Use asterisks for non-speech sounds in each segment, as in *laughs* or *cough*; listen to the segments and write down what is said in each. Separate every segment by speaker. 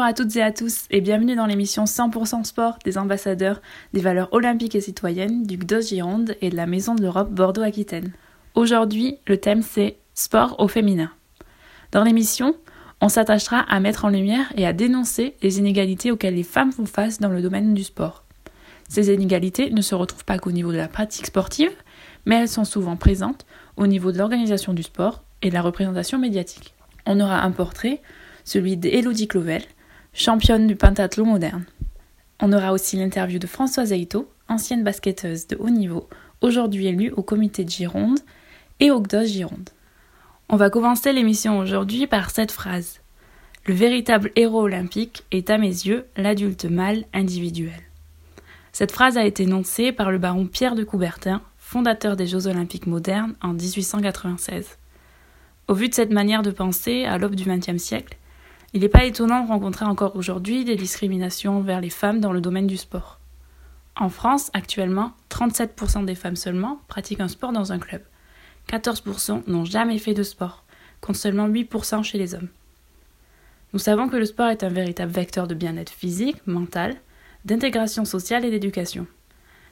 Speaker 1: Bonjour à toutes et à tous et bienvenue dans l'émission 100% sport des ambassadeurs des valeurs olympiques et citoyennes du GDOS Gironde et de la Maison de l'Europe Bordeaux-Aquitaine. Aujourd'hui, le thème c'est sport au féminin. Dans l'émission, on s'attachera à mettre en lumière et à dénoncer les inégalités auxquelles les femmes font face dans le domaine du sport. Ces inégalités ne se retrouvent pas qu'au niveau de la pratique sportive, mais elles sont souvent présentes au niveau de l'organisation du sport et de la représentation médiatique. On aura un portrait, celui d'Elodie Clovel, championne du pentathlon moderne. On aura aussi l'interview de Françoise Aito, ancienne basketteuse de haut niveau, aujourd'hui élue au comité de Gironde et au GDOS Gironde. On va commencer l'émission aujourd'hui par cette phrase. Le véritable héros olympique est à mes yeux l'adulte mâle individuel. Cette phrase a été énoncée par le baron Pierre de Coubertin, fondateur des Jeux olympiques modernes en 1896. Au vu de cette manière de penser, à l'aube du XXe siècle, il n'est pas étonnant de rencontrer encore aujourd'hui des discriminations vers les femmes dans le domaine du sport. En France, actuellement, 37% des femmes seulement pratiquent un sport dans un club. 14% n'ont jamais fait de sport, contre seulement 8% chez les hommes. Nous savons que le sport est un véritable vecteur de bien-être physique, mental, d'intégration sociale et d'éducation.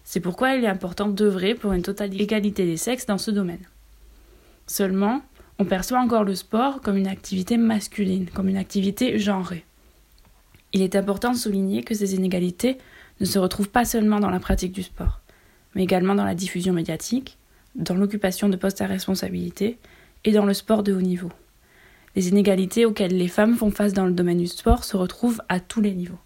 Speaker 1: C'est pourquoi il est important d'œuvrer pour une totale égalité des sexes dans ce domaine. Seulement, on perçoit encore le sport comme une activité masculine, comme une activité genrée. Il est important de souligner que ces inégalités ne se retrouvent pas seulement dans la pratique du sport, mais également dans la diffusion médiatique, dans l'occupation de postes à responsabilité et dans le sport de haut niveau. Les inégalités auxquelles les femmes font face dans le domaine du sport se retrouvent à tous les niveaux.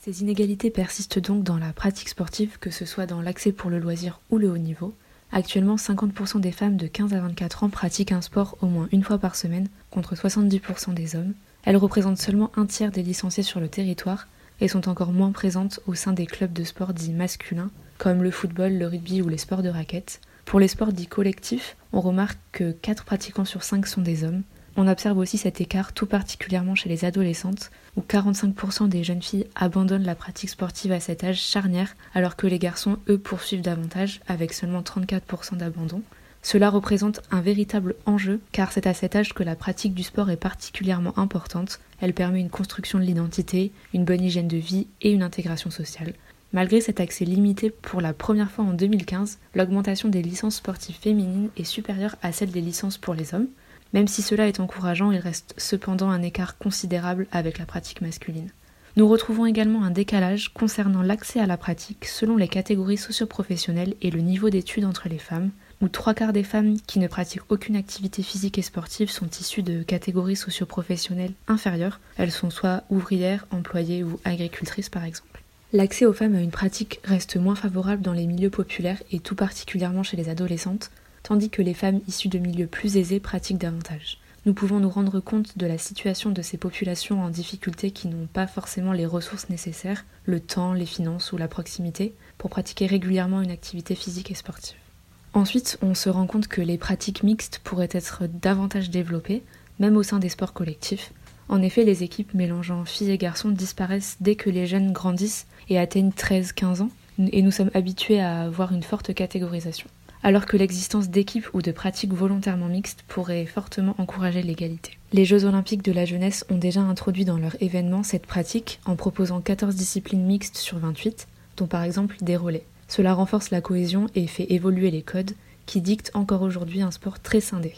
Speaker 2: Ces inégalités persistent donc dans la pratique sportive, que ce soit dans l'accès pour le loisir ou le haut niveau, Actuellement, 50% des femmes de 15 à 24 ans pratiquent un sport au moins une fois par semaine, contre 70% des hommes. Elles représentent seulement un tiers des licenciés sur le territoire et sont encore moins présentes au sein des clubs de sport dits masculins, comme le football, le rugby ou les sports de raquettes. Pour les sports dits collectifs, on remarque que 4 pratiquants sur 5 sont des hommes, on observe aussi cet écart tout particulièrement chez les adolescentes, où 45% des jeunes filles abandonnent la pratique sportive à cet âge charnière, alors que les garçons, eux, poursuivent davantage, avec seulement 34% d'abandon. Cela représente un véritable enjeu, car c'est à cet âge que la pratique du sport est particulièrement importante. Elle permet une construction de l'identité, une bonne hygiène de vie et une intégration sociale. Malgré cet accès limité pour la première fois en 2015, l'augmentation des licences sportives féminines est supérieure à celle des licences pour les hommes. Même si cela est encourageant, il reste cependant un écart considérable avec la pratique masculine. Nous retrouvons également un décalage concernant l'accès à la pratique selon les catégories socioprofessionnelles et le niveau d'études entre les femmes, où trois quarts des femmes qui ne pratiquent aucune activité physique et sportive sont issues de catégories socioprofessionnelles inférieures. Elles sont soit ouvrières, employées ou agricultrices par exemple. L'accès aux femmes à une pratique reste moins favorable dans les milieux populaires et tout particulièrement chez les adolescentes, tandis que les femmes issues de milieux plus aisés pratiquent davantage. Nous pouvons nous rendre compte de la situation de ces populations en difficulté qui n'ont pas forcément les ressources nécessaires, le temps, les finances ou la proximité, pour pratiquer régulièrement une activité physique et sportive. Ensuite, on se rend compte que les pratiques mixtes pourraient être davantage développées, même au sein des sports collectifs. En effet, les équipes mélangeant filles et garçons disparaissent dès que les jeunes grandissent et atteignent 13-15 ans, et nous sommes habitués à avoir une forte catégorisation alors que l'existence d'équipes ou de pratiques volontairement mixtes pourrait fortement encourager l'égalité. Les Jeux olympiques de la jeunesse ont déjà introduit dans leur événement cette pratique en proposant 14 disciplines mixtes sur 28, dont par exemple des relais. Cela renforce la cohésion et fait évoluer les codes qui dictent encore aujourd'hui un sport très scindé.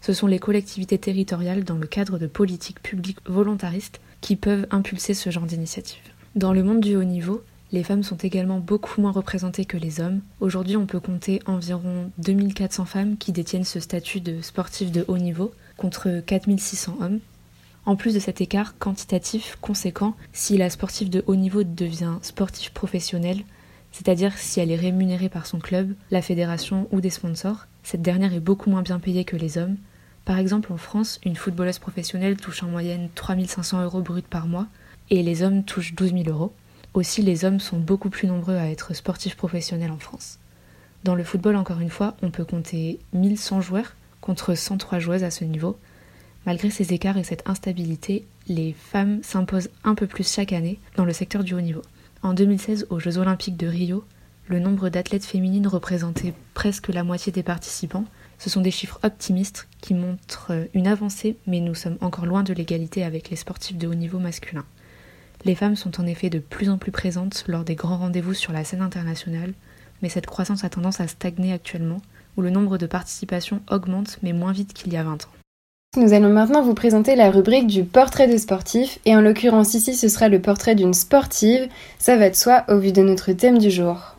Speaker 2: Ce sont les collectivités territoriales dans le cadre de politiques publiques volontaristes qui peuvent impulser ce genre d'initiative. Dans le monde du haut niveau, les femmes sont également beaucoup moins représentées que les hommes. Aujourd'hui, on peut compter environ 2400 femmes qui détiennent ce statut de sportif de haut niveau, contre 4600 hommes. En plus de cet écart quantitatif conséquent, si la sportive de haut niveau devient sportive professionnelle, c'est-à-dire si elle est rémunérée par son club, la fédération ou des sponsors, cette dernière est beaucoup moins bien payée que les hommes. Par exemple, en France, une footballeuse professionnelle touche en moyenne 3500 euros bruts par mois et les hommes touchent 12 000 euros. Aussi, les hommes sont beaucoup plus nombreux à être sportifs professionnels en France. Dans le football, encore une fois, on peut compter 1100 joueurs contre 103 joueuses à ce niveau. Malgré ces écarts et cette instabilité, les femmes s'imposent un peu plus chaque année dans le secteur du haut niveau. En 2016, aux Jeux olympiques de Rio, le nombre d'athlètes féminines représentait presque la moitié des participants. Ce sont des chiffres optimistes qui montrent une avancée, mais nous sommes encore loin de l'égalité avec les sportifs de haut niveau masculins. Les femmes sont en effet de plus en plus présentes lors des grands rendez-vous sur la scène internationale, mais cette croissance a tendance à stagner actuellement, où le nombre de participations augmente mais moins vite qu'il y a 20 ans.
Speaker 3: Nous allons maintenant vous présenter la rubrique du portrait de sportif, et en l'occurrence ici ce sera le portrait d'une sportive, ça va de soi au vu de notre thème du jour.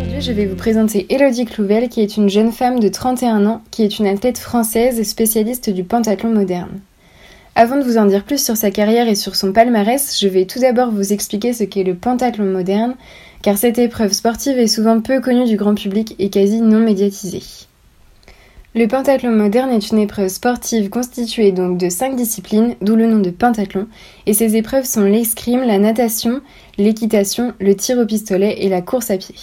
Speaker 3: Aujourd'hui je vais vous présenter Elodie Clouvel qui est une jeune femme de 31 ans qui est une athlète française et spécialiste du pentathlon moderne. Avant de vous en dire plus sur sa carrière et sur son palmarès, je vais tout d'abord vous expliquer ce qu'est le pentathlon moderne, car cette épreuve sportive est souvent peu connue du grand public et quasi non médiatisée. Le pentathlon moderne est une épreuve sportive constituée donc de cinq disciplines, d'où le nom de pentathlon, et ces épreuves sont l'escrime, la natation, l'équitation, le tir au pistolet et la course à pied.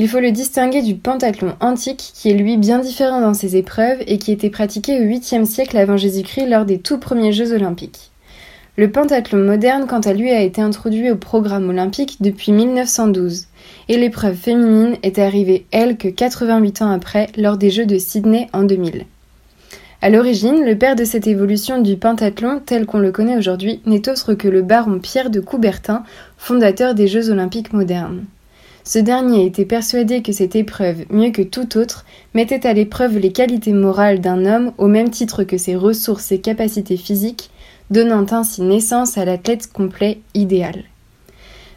Speaker 3: Il faut le distinguer du pentathlon antique qui est lui bien différent dans ses épreuves et qui était pratiqué au 8e siècle avant Jésus-Christ lors des tout premiers Jeux olympiques. Le pentathlon moderne, quant à lui, a été introduit au programme olympique depuis 1912 et l'épreuve féminine est arrivée, elle, que 88 ans après, lors des Jeux de Sydney en 2000. À l'origine, le père de cette évolution du pentathlon tel qu'on le connaît aujourd'hui n'est autre que le baron Pierre de Coubertin, fondateur des Jeux olympiques modernes. Ce dernier était persuadé que cette épreuve, mieux que toute autre, mettait à l'épreuve les qualités morales d'un homme au même titre que ses ressources et capacités physiques, donnant ainsi naissance à l'athlète complet idéal.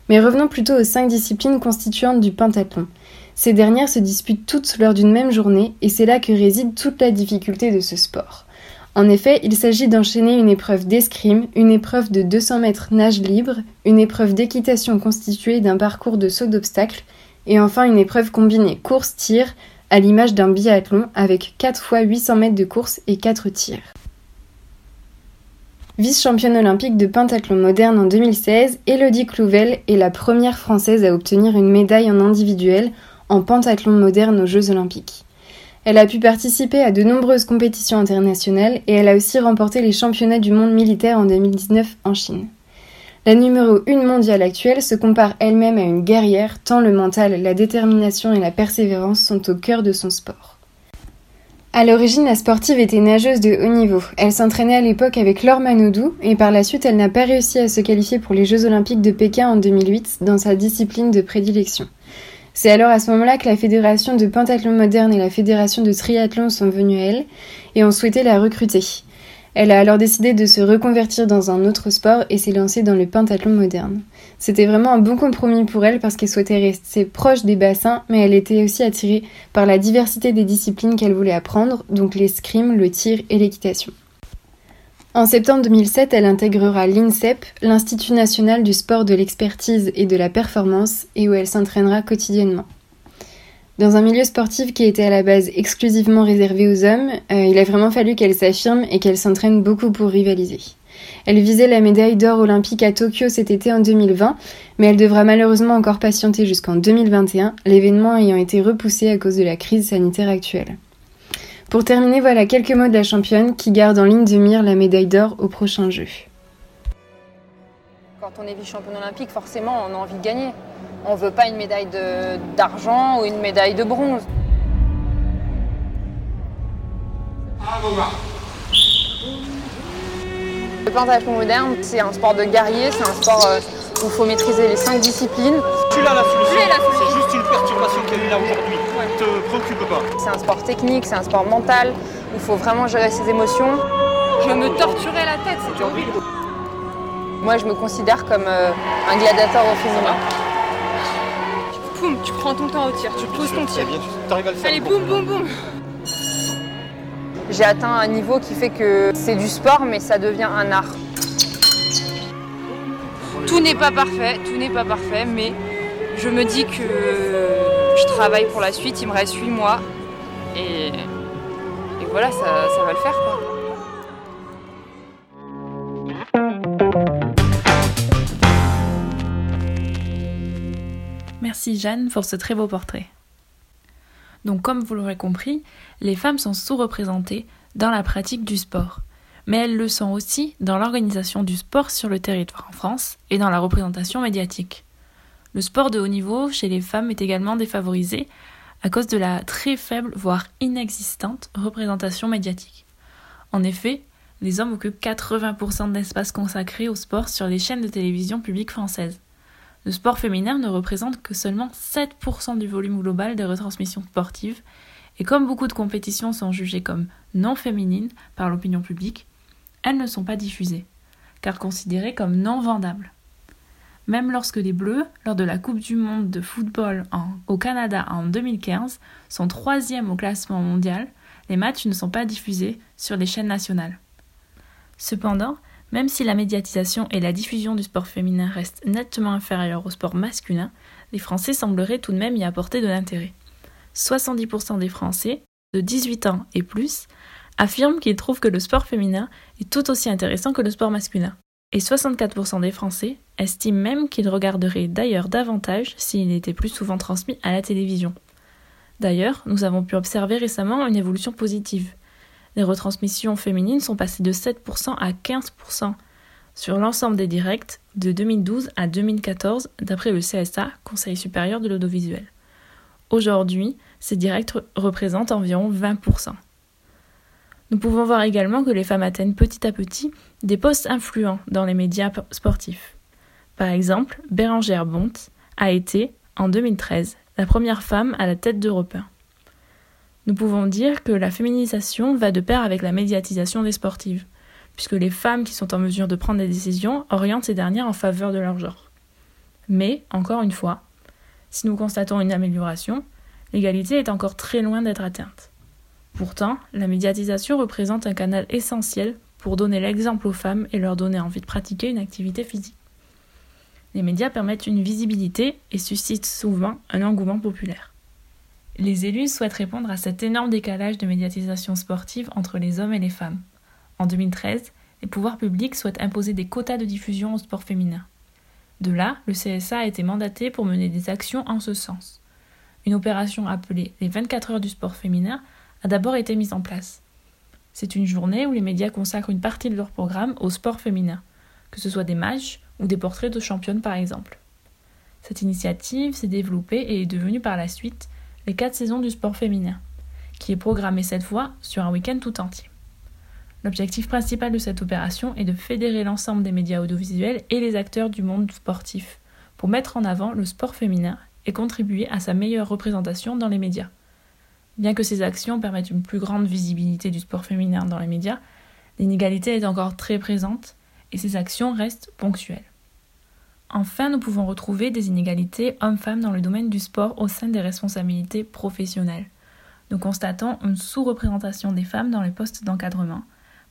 Speaker 3: Mais revenons plutôt aux cinq disciplines constituantes du pentathlon. Ces dernières se disputent toutes lors d'une même journée, et c'est là que réside toute la difficulté de ce sport. En effet, il s'agit d'enchaîner une épreuve d'escrime, une épreuve de 200 mètres nage libre, une épreuve d'équitation constituée d'un parcours de saut d'obstacles, et enfin une épreuve combinée course-tir, à l'image d'un biathlon avec 4 fois 800 mètres de course et 4 tirs. Vice-championne olympique de pentathlon moderne en 2016, Elodie Clouvel est la première française à obtenir une médaille en individuel en pentathlon moderne aux Jeux olympiques. Elle a pu participer à de nombreuses compétitions internationales et elle a aussi remporté les championnats du monde militaire en 2019 en Chine. La numéro 1 mondiale actuelle se compare elle-même à une guerrière tant le mental, la détermination et la persévérance sont au cœur de son sport. À l'origine, la sportive était nageuse de haut niveau. Elle s'entraînait à l'époque avec Laure Manodou et par la suite, elle n'a pas réussi à se qualifier pour les Jeux olympiques de Pékin en 2008 dans sa discipline de prédilection. C'est alors à ce moment-là que la fédération de pentathlon moderne et la fédération de triathlon sont venues à elle et ont souhaité la recruter. Elle a alors décidé de se reconvertir dans un autre sport et s'est lancée dans le pentathlon moderne. C'était vraiment un bon compromis pour elle parce qu'elle souhaitait rester proche des bassins, mais elle était aussi attirée par la diversité des disciplines qu'elle voulait apprendre, donc l'escrime, le tir et l'équitation. En septembre 2007, elle intégrera l'INSEP, l'Institut national du sport de l'expertise et de la performance, et où elle s'entraînera quotidiennement. Dans un milieu sportif qui était à la base exclusivement réservé aux hommes, euh, il a vraiment fallu qu'elle s'affirme et qu'elle s'entraîne beaucoup pour rivaliser. Elle visait la médaille d'or olympique à Tokyo cet été en 2020, mais elle devra malheureusement encore patienter jusqu'en 2021, l'événement ayant été repoussé à cause de la crise sanitaire actuelle. Pour terminer, voilà quelques mots de la championne qui garde en ligne de mire la médaille d'or au prochain jeu.
Speaker 4: Quand on est vice-championne olympique, forcément, on a envie de gagner. On ne veut pas une médaille d'argent ou une médaille de bronze. Le pentathlon moderne, c'est un sport de guerrier, c'est un sport euh, où il faut maîtriser les cinq disciplines.
Speaker 5: Tu l'as la solution. C'est juste une perturbation qu'il y a eu là aujourd'hui. Ne te préoccupe pas.
Speaker 4: C'est un sport technique, c'est un sport mental, où il faut vraiment gérer ses émotions.
Speaker 6: Je me torturais la tête, c'était horrible.
Speaker 4: Moi, je me considère comme euh, un gladiateur au féminin.
Speaker 6: Poum, tu prends ton temps au tir, tu poses ton tir.
Speaker 5: Tu arrives à le faire.
Speaker 6: Allez, boum, boum, boum.
Speaker 4: J'ai atteint un niveau qui fait que c'est du sport, mais ça devient un art.
Speaker 6: Tout n'est pas parfait, tout n'est pas parfait, mais je me dis que je travaille pour la suite, il me reste 8 mois et, voilà, ça, va le faire.
Speaker 1: Merci Jeanne pour ce très beau portrait. Donc comme vous l'aurez compris, les femmes sont sous-représentées dans la pratique du sport, mais elles le sont aussi dans l'organisation du sport sur le territoire en France et dans la représentation médiatique. Le sport de haut niveau chez les femmes est également défavorisé à cause de la très faible, voire inexistante, représentation médiatique. En effet, les hommes occupent 80% de l'espace consacré au sport sur les chaînes de télévision publiques françaises. Le sport féminin ne représente que seulement 7% du volume global des retransmissions sportives, et comme beaucoup de compétitions sont jugées comme non féminines par l'opinion publique, elles ne sont pas diffusées, car considérées comme non vendables. Même lorsque les Bleus, lors de la Coupe du Monde de football au Canada en 2015, sont troisième au classement mondial, les matchs ne sont pas diffusés sur les chaînes nationales. Cependant, même si la médiatisation et la diffusion du sport féminin restent nettement inférieures au sport masculin, les Français sembleraient tout de même y apporter de l'intérêt. 70% des Français, de 18 ans et plus, affirment qu'ils trouvent que le sport féminin est tout aussi intéressant que le sport masculin. Et 64% des Français estiment même qu'ils regarderaient d'ailleurs davantage s'il était plus souvent transmis à la télévision. D'ailleurs, nous avons pu observer récemment une évolution positive. Les retransmissions féminines sont passées de 7% à 15% sur l'ensemble des directs de 2012 à 2014 d'après le CSA, Conseil supérieur de l'audiovisuel. Aujourd'hui, ces directs représentent environ 20%. Nous pouvons voir également que les femmes atteignent petit à petit des postes influents dans les médias sportifs. Par exemple, Bérangère Bonte a été, en 2013, la première femme à la tête d'Europe 1. Nous pouvons dire que la féminisation va de pair avec la médiatisation des sportives, puisque les femmes qui sont en mesure de prendre des décisions orientent ces dernières en faveur de leur genre. Mais, encore une fois, si nous constatons une amélioration, l'égalité est encore très loin d'être atteinte. Pourtant, la médiatisation représente un canal essentiel pour donner l'exemple aux femmes et leur donner envie de pratiquer une activité physique. Les médias permettent une visibilité et suscitent souvent un engouement populaire. Les élus souhaitent répondre à cet énorme décalage de médiatisation sportive entre les hommes et les femmes. En 2013, les pouvoirs publics souhaitent imposer des quotas de diffusion au sport féminin. De là, le CSA a été mandaté pour mener des actions en ce sens. Une opération appelée les 24 heures du sport féminin a d'abord été mise en place. C'est une journée où les médias consacrent une partie de leur programme au sport féminin, que ce soit des matchs ou des portraits de championnes par exemple. Cette initiative s'est développée et est devenue par la suite les quatre saisons du sport féminin, qui est programmée cette fois sur un week-end tout entier. L'objectif principal de cette opération est de fédérer l'ensemble des médias audiovisuels et les acteurs du monde sportif pour mettre en avant le sport féminin et contribuer à sa meilleure représentation dans les médias. Bien que ces actions permettent une plus grande visibilité du sport féminin dans les médias, l'inégalité est encore très présente et ces actions restent ponctuelles. Enfin, nous pouvons retrouver des inégalités hommes-femmes dans le domaine du sport au sein des responsabilités professionnelles. Nous constatons une sous-représentation des femmes dans les postes d'encadrement.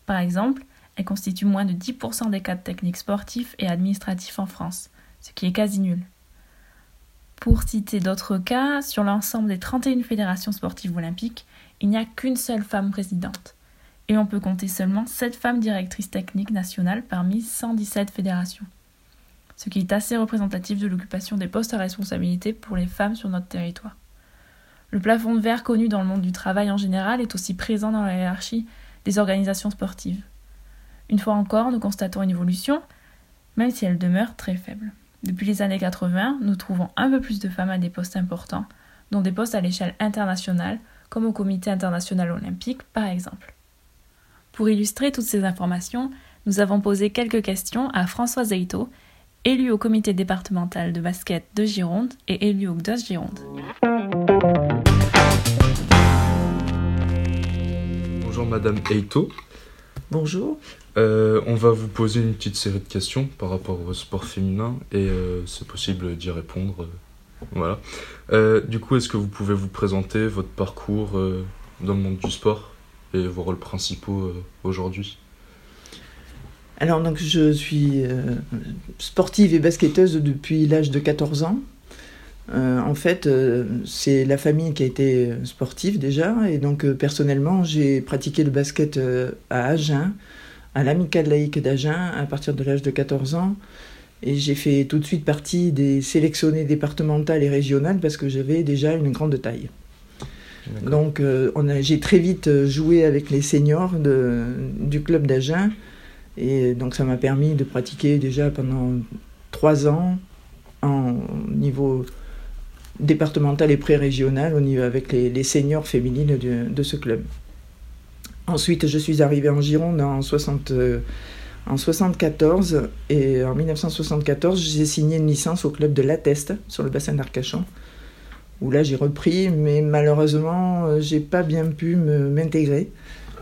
Speaker 1: Par exemple, elles constituent moins de 10% des cadres techniques sportifs et administratifs en France, ce qui est quasi nul. Pour citer d'autres cas, sur l'ensemble des 31 fédérations sportives olympiques, il n'y a qu'une seule femme présidente. Et on peut compter seulement 7 femmes directrices techniques nationales parmi 117 fédérations. Ce qui est assez représentatif de l'occupation des postes à responsabilité pour les femmes sur notre territoire. Le plafond de verre connu dans le monde du travail en général est aussi présent dans la hiérarchie des organisations sportives. Une fois encore, nous constatons une évolution, même si elle demeure très faible. Depuis les années 80, nous trouvons un peu plus de femmes à des postes importants, dont des postes à l'échelle internationale, comme au Comité international olympique par exemple. Pour illustrer toutes ces informations, nous avons posé quelques questions à François Zeito, élu au comité départemental de basket de Gironde et élu au GDOS Gironde.
Speaker 7: Bonjour Madame Eito.
Speaker 8: Bonjour.
Speaker 7: Euh, on va vous poser une petite série de questions par rapport au sport féminin et euh, c'est possible d'y répondre. euh, voilà. Euh, du coup, est-ce que vous pouvez vous présenter votre parcours euh, dans le monde du sport et vos rôles principaux euh, aujourd'hui?
Speaker 8: Alors donc je suis euh, sportive et basketteuse depuis l'âge de 14 ans. Euh, en fait, euh, c'est la famille qui a été sportive déjà et donc personnellement j'ai pratiqué le basket à Agen, à l'amicale laïque d'Agen à partir de l'âge de 14 ans et j'ai fait tout de suite partie des sélectionnées départementales et régionales parce que j'avais déjà une grande taille. Donc j'ai très vite joué avec les seniors de- du club d'Agen et donc ça m'a permis de pratiquer déjà pendant trois ans en niveau départemental et pré-régional avec les, seniors féminines de, ce club. Ensuite, je suis arrivée en Gironde en, 60, en 74 et en 1974, j'ai signé une licence au club de l'Atteste sur le bassin d'Arcachon où là j'ai repris, mais malheureusement, j'ai pas bien pu m'intégrer.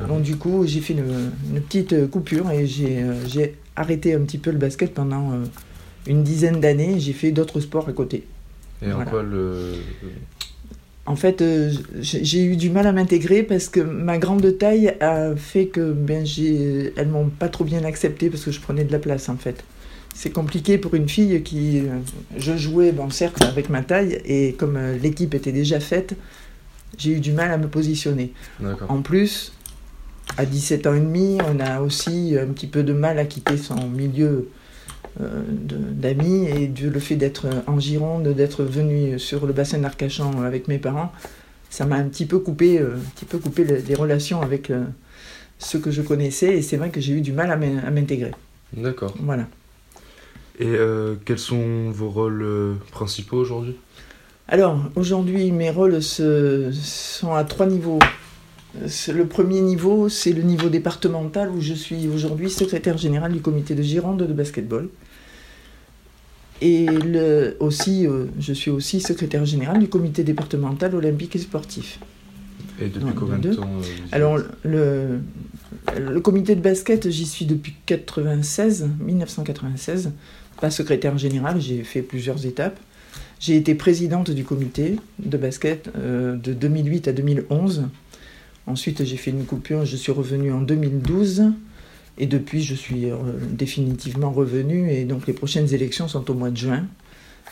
Speaker 8: Ah Donc du coup, j'ai fait une, petite coupure et j'ai arrêté un petit peu le basket pendant une dizaine d'années. J'ai fait d'autres sports à côté.
Speaker 7: Et en quoi le...
Speaker 8: En fait, euh, j'ai eu du mal à m'intégrer parce que ma grande taille a fait que ben, elles m'ont pas trop bien accepté parce que je prenais de la place en fait. C'est compliqué pour une fille qui. Euh, je jouais, bon, certes, avec ma taille, et comme euh, l'équipe était déjà faite, j'ai eu du mal à me positionner. En plus, à 17 ans et demi, on a aussi un petit peu de mal à quitter son milieu euh, d'amis et le fait d'être en Gironde, d'être venu sur le bassin d'Arcachon avec mes parents, ça m'a un petit peu coupé, euh, un petit peu coupé les, relations avec euh, ceux que je connaissais et c'est vrai que j'ai eu du mal à m'intégrer.
Speaker 7: D'accord.
Speaker 8: Voilà.
Speaker 7: Et quels sont vos rôles principaux aujourd'hui?
Speaker 8: Alors, aujourd'hui, mes rôles sont à trois niveaux. Le premier niveau, c'est le niveau départemental où je suis aujourd'hui secrétaire général du comité de Gironde de basketball. Et le, aussi, euh, je suis aussi secrétaire général du comité départemental olympique et sportif.
Speaker 7: Et depuis combien de temps euh,
Speaker 8: Alors, le, le comité de basket, j'y suis depuis 96, 1996. Pas secrétaire général, j'ai fait plusieurs étapes. J'ai été présidente du comité de basket euh, de 2008 à 2011. Ensuite, j'ai fait une coupure, je suis revenue en 2012. Et depuis, je suis euh, définitivement revenu et donc les prochaines élections sont au mois de juin.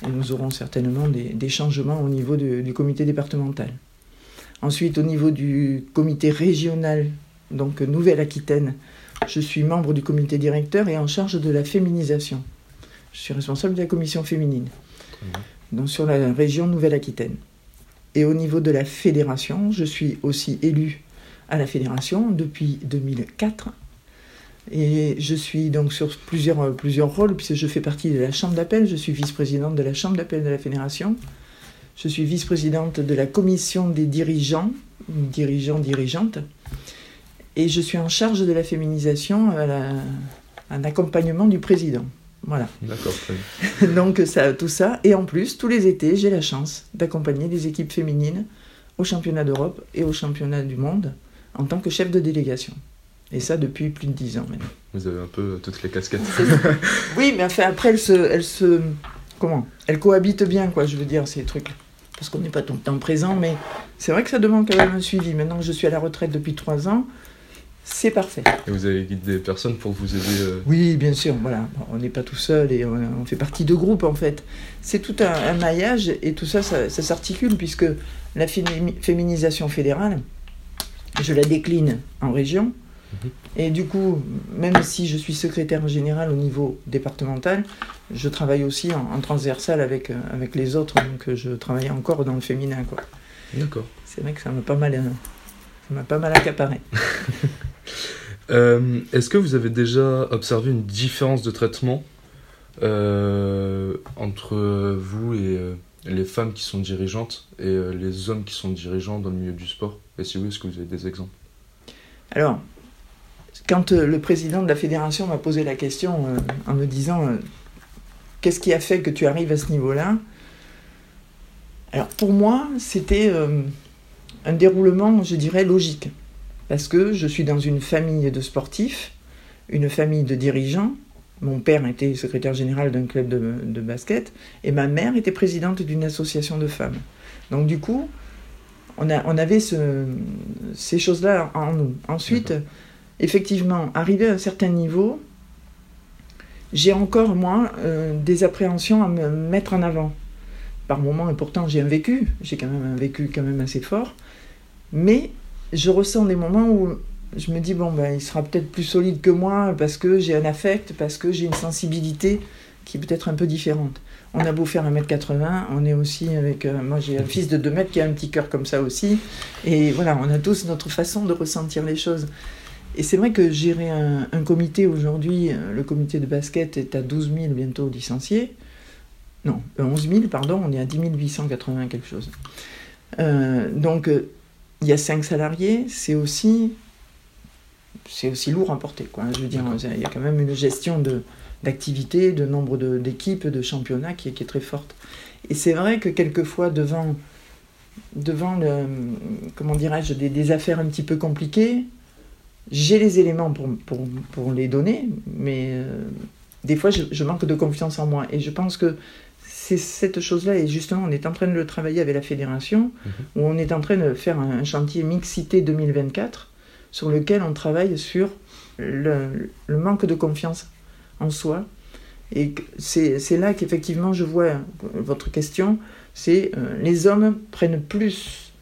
Speaker 8: Et nous aurons certainement des, changements au niveau du comité départemental. Ensuite, au niveau du comité régional, donc Nouvelle-Aquitaine, je suis membre du comité directeur et en charge de la féminisation. Je suis responsable de la commission féminine, donc sur la région Nouvelle-Aquitaine. Et au niveau de la fédération, je suis aussi élu à la fédération depuis 2004 et je suis donc sur plusieurs, euh, plusieurs rôles, puisque je fais partie de la Chambre d'appel. Je suis vice-présidente de la Chambre d'appel de la Fédération. Je suis vice-présidente de la commission des dirigeants, dirigeants, dirigeantes. Et je suis en charge de la féminisation, un accompagnement du président. Voilà.
Speaker 7: D'accord. *laughs*
Speaker 8: donc ça, tout ça. Et en plus, tous les étés, j'ai la chance d'accompagner des équipes féminines au championnat d'Europe et au championnat du monde en tant que chef de délégation. Et ça depuis plus de dix ans maintenant.
Speaker 7: Vous avez un peu toutes les casquettes. *laughs*
Speaker 8: oui, mais enfin, après, elles se, elles se. Comment? Elles cohabitent bien, quoi, je veux dire, ces trucs Parce qu'on n'est pas tout le temps présent, mais c'est vrai que ça demande quand même un suivi. Maintenant que je suis à la retraite depuis trois ans, c'est parfait.
Speaker 7: Et vous avez des personnes pour vous aider euh
Speaker 8: Oui, bien sûr, voilà. On n'est pas tout seul et on, fait partie de groupes, en fait. C'est tout un, maillage et tout ça, ça, ça s'articule, puisque la féminisation fédérale, je la décline en région Mhm. Et du coup, même si je suis secrétaire général au niveau départemental, je travaille aussi en, transversal avec, euh, avec les autres, donc euh, je travaille encore dans le féminin. Quoi.
Speaker 7: D'accord.
Speaker 8: C'est vrai que ça m'a pas mal, euh, ça m'a pas mal accaparé. *laughs*
Speaker 7: Est-ce que vous avez déjà observé une différence de traitement entre vous et les femmes qui sont dirigeantes et les hommes qui sont dirigeants dans le milieu du sport? Est-ce que vous avez des exemples
Speaker 8: Alors, quand euh, le président de la fédération m'a posé la question euh, en me disant euh, qu'est-ce qui a fait que tu arrives à ce niveau-là? Alors pour moi, c'était un déroulement, je dirais, logique. Parce que je suis dans une famille de sportifs, une famille de dirigeants. Mon père était secrétaire général d'un club de, basket et ma mère était présidente d'une association de femmes. Donc du coup, on, a, on avait ces choses-là en nous. Ensuite, effectivement, arrivé à un certain niveau, j'ai encore, moi, euh, des appréhensions à me mettre en avant. Par moments, et pourtant j'ai un vécu, j'ai quand même un vécu quand même assez fort, mais je ressens des moments où je me dis, bon, ben, il sera peut-être plus solide que moi parce que j'ai un affect, parce que j'ai une sensibilité qui est peut-être un peu différente. On a beau faire 1m80, on est aussi avec... Euh, moi j'ai un fils de 2 mètres qui a un petit cœur comme ça aussi. Et voilà, on a tous notre façon de ressentir les choses. Et c'est vrai que gérer un, comité aujourd'hui, euh, le comité de basket est à 12 000 bientôt licenciés. Non, 11 euh, 000, pardon, on est à 10 880 quelque chose. Euh, donc, il y a 5 salariés, c'est aussi c'est aussi lourd à porter. Quoi. Je veux dire, il y a quand même une gestion de, d'activité, de nombre d'équipes, de, championnats qui, qui, est très forte. Et c'est vrai que quelquefois, devant, devant le, comment dirais-je, des, des, affaires un petit peu compliquées, j'ai les éléments pour, pour, pour, les donner, mais euh, des fois, je, je, manque de confiance en moi. Et je pense que c'est cette chose-là, et justement, on est en train de le travailler avec la fédération, mhm. où on est en train de faire un, chantier Mixité 2024, sur lequel on travaille sur le, le manque de confiance en soi. Et c'est là qu'effectivement je vois votre question, c'est euh, les hommes prennent plus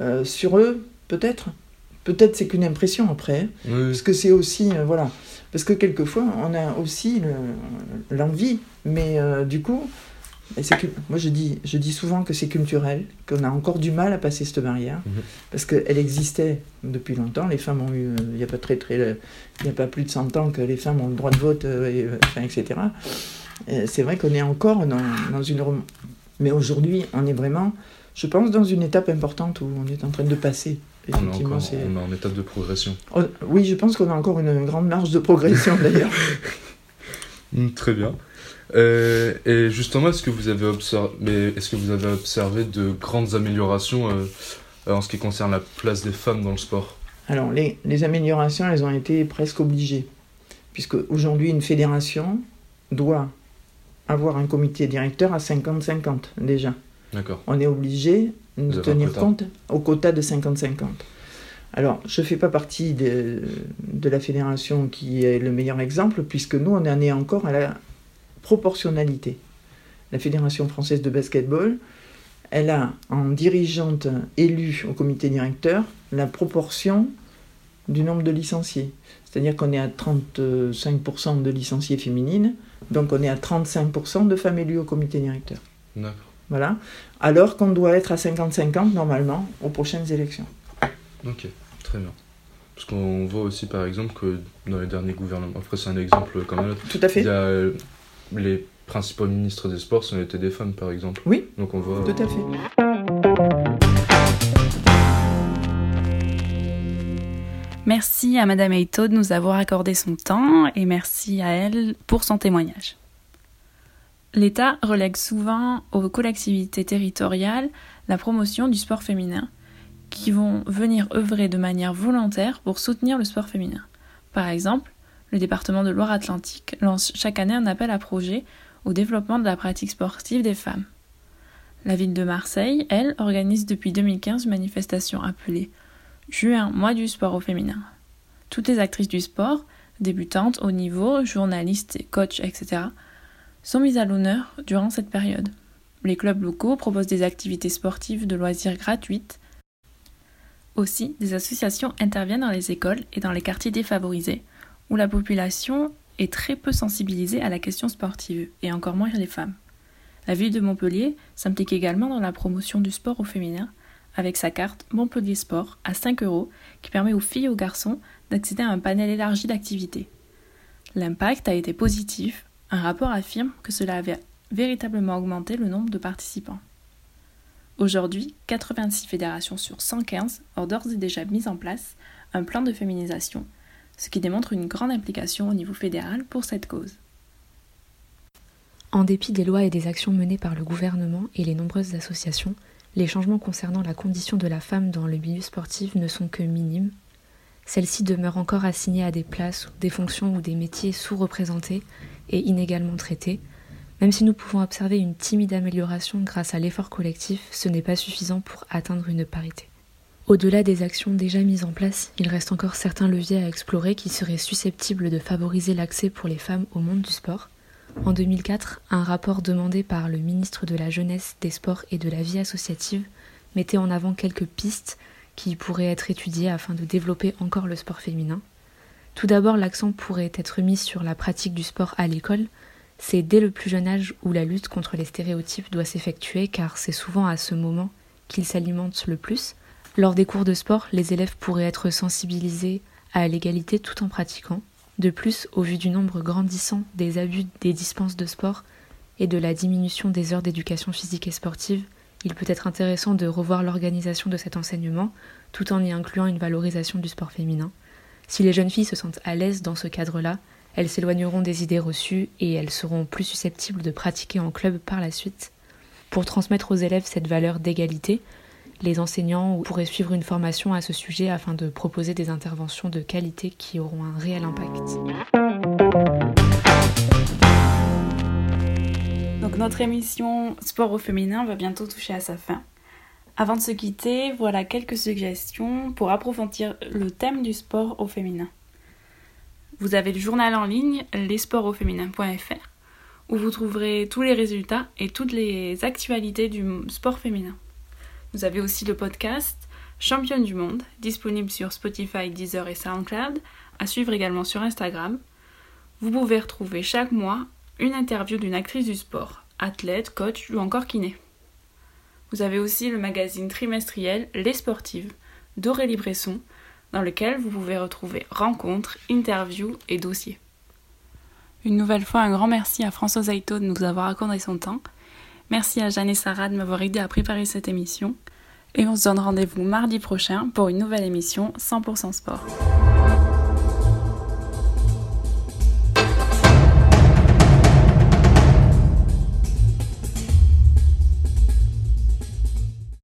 Speaker 8: euh, sur eux, peut-être. Peut-être c'est qu'une impression après, parce que c'est aussi, euh, voilà, parce que quelquefois on a aussi l'envie, mais du coup, moi, je dis, je dis souvent que c'est culturel, qu'on a encore du mal à passer cette barrière, mhm. parce qu'elle existait depuis longtemps. Les femmes ont eu, euh, il n'y a pas très très, il n'y a pas plus de 100 ans que les femmes ont le droit de vote, euh, et, etc. C'est vrai qu'on est encore dans, dans une, mais aujourd'hui, on est vraiment, je pense, dans une étape importante où on est en train de passer.
Speaker 7: Effectivement, on, est on est en étape de progression.
Speaker 8: Oh, oui, je pense qu'on a encore une grande marge de progression d'ailleurs. *laughs*
Speaker 7: Très bien. Euh, et justement, est-ce que vous avez observé, est-ce que vous avez observé de grandes améliorations euh, en ce qui concerne la place des femmes dans le sport?
Speaker 8: Alors, les, les, améliorations, elles ont été presque obligées, puisque aujourd'hui, une fédération doit avoir un comité directeur à 50-50 déjà.
Speaker 7: D'accord.
Speaker 8: On est obligé de tenir compte au quota de 50-50. Alors, je ne fais pas partie de, de, la fédération qui est le meilleur exemple, puisque nous, on en est encore à la proportionnalité. La Fédération française de basketball, elle a en dirigeante élue au comité directeur la proportion du nombre de licenciés. C'est-à-dire qu'on est à 35% de licenciés féminines, donc on est à 35% de femmes élues au comité directeur.
Speaker 7: D'accord.
Speaker 8: Voilà. Alors qu'on doit être à 50-50 normalement aux prochaines élections.
Speaker 7: Ok, très bien. Parce qu'on voit aussi par exemple que dans les derniers gouvernements, après c'est un exemple quand même,
Speaker 8: Tout à fait.
Speaker 7: il y a les principaux ministres des sports sont été des femmes, par exemple.
Speaker 8: Oui,
Speaker 7: Donc on voit...
Speaker 8: tout à fait.
Speaker 1: Merci à Madame Eito de nous avoir accordé son temps et merci à elle pour son témoignage. L'État relègue souvent aux collectivités territoriales la promotion du sport féminin, qui vont venir œuvrer de manière volontaire pour soutenir le sport féminin. Par exemple, le département de Loire-Atlantique lance chaque année un appel à projet au développement de la pratique sportive des femmes. La ville de Marseille, elle, organise depuis 2015 une manifestation appelée Juin, mois du sport au féminin. Toutes les actrices du sport, débutantes, haut niveau, journalistes, coachs, etc., sont mises à l'honneur durant cette période. Les clubs locaux proposent des activités sportives de loisirs gratuites. Aussi, des associations interviennent dans les écoles et dans les quartiers défavorisés où la population est très peu sensibilisée à la question sportive, et encore moins les femmes. La ville de Montpellier s'implique également dans la promotion du sport au féminin, avec sa carte Montpellier Sport à 5 euros qui permet aux filles et aux garçons d'accéder à un panel élargi d'activités. L'impact a été positif, un rapport affirme que cela avait véritablement augmenté le nombre de participants. Aujourd'hui, 86 fédérations sur 115 ont d'ores et déjà mis en place un plan de féminisation ce qui démontre une grande implication au niveau fédéral pour cette cause.
Speaker 2: En dépit des lois et des actions menées par le gouvernement et les nombreuses associations, les changements concernant la condition de la femme dans le milieu sportif ne sont que minimes. Celle-ci demeure encore assignée à des places, des fonctions ou des métiers sous-représentés et inégalement traités. Même si nous pouvons observer une timide amélioration grâce à l'effort collectif, ce n'est pas suffisant pour atteindre une parité. Au-delà des actions déjà mises en place, il reste encore certains leviers à explorer qui seraient susceptibles de favoriser l'accès pour les femmes au monde du sport. En 2004, un rapport demandé par le ministre de la Jeunesse, des Sports et de la Vie associative mettait en avant quelques pistes qui pourraient être étudiées afin de développer encore le sport féminin. Tout d'abord, l'accent pourrait être mis sur la pratique du sport à l'école. C'est dès le plus jeune âge où la lutte contre les stéréotypes doit s'effectuer car c'est souvent à ce moment qu'ils s'alimentent le plus. Lors des cours de sport, les élèves pourraient être sensibilisés à l'égalité tout en pratiquant. De plus, au vu du nombre grandissant des abus des dispenses de sport et de la diminution des heures d'éducation physique et sportive, il peut être intéressant de revoir l'organisation de cet enseignement tout en y incluant une valorisation du sport féminin. Si les jeunes filles se sentent à l'aise dans ce cadre-là, elles s'éloigneront des idées reçues et elles seront plus susceptibles de pratiquer en club par la suite. Pour transmettre aux élèves cette valeur d'égalité, les enseignants pourraient suivre une formation à ce sujet afin de proposer des interventions de qualité qui auront un réel impact.
Speaker 1: Donc notre émission Sport au féminin va bientôt toucher à sa fin. Avant de se quitter, voilà quelques suggestions pour approfondir le thème du sport au féminin. Vous avez le journal en ligne lesportauféminin.fr où vous trouverez tous les résultats et toutes les actualités du sport féminin. Vous avez aussi le podcast Championne du monde, disponible sur Spotify, Deezer et SoundCloud, à suivre également sur Instagram. Vous pouvez retrouver chaque mois une interview d'une actrice du sport, athlète, coach ou encore kiné. Vous avez aussi le magazine trimestriel Les Sportives d'Aurélie Bresson, dans lequel vous pouvez retrouver rencontres, interviews et dossiers. Une nouvelle fois, un grand merci à François Zaito de nous avoir accordé son temps. Merci à Jeanne et Sarah de m'avoir aidé à préparer cette émission. Et on se donne rendez-vous mardi prochain pour une nouvelle émission 100% sport.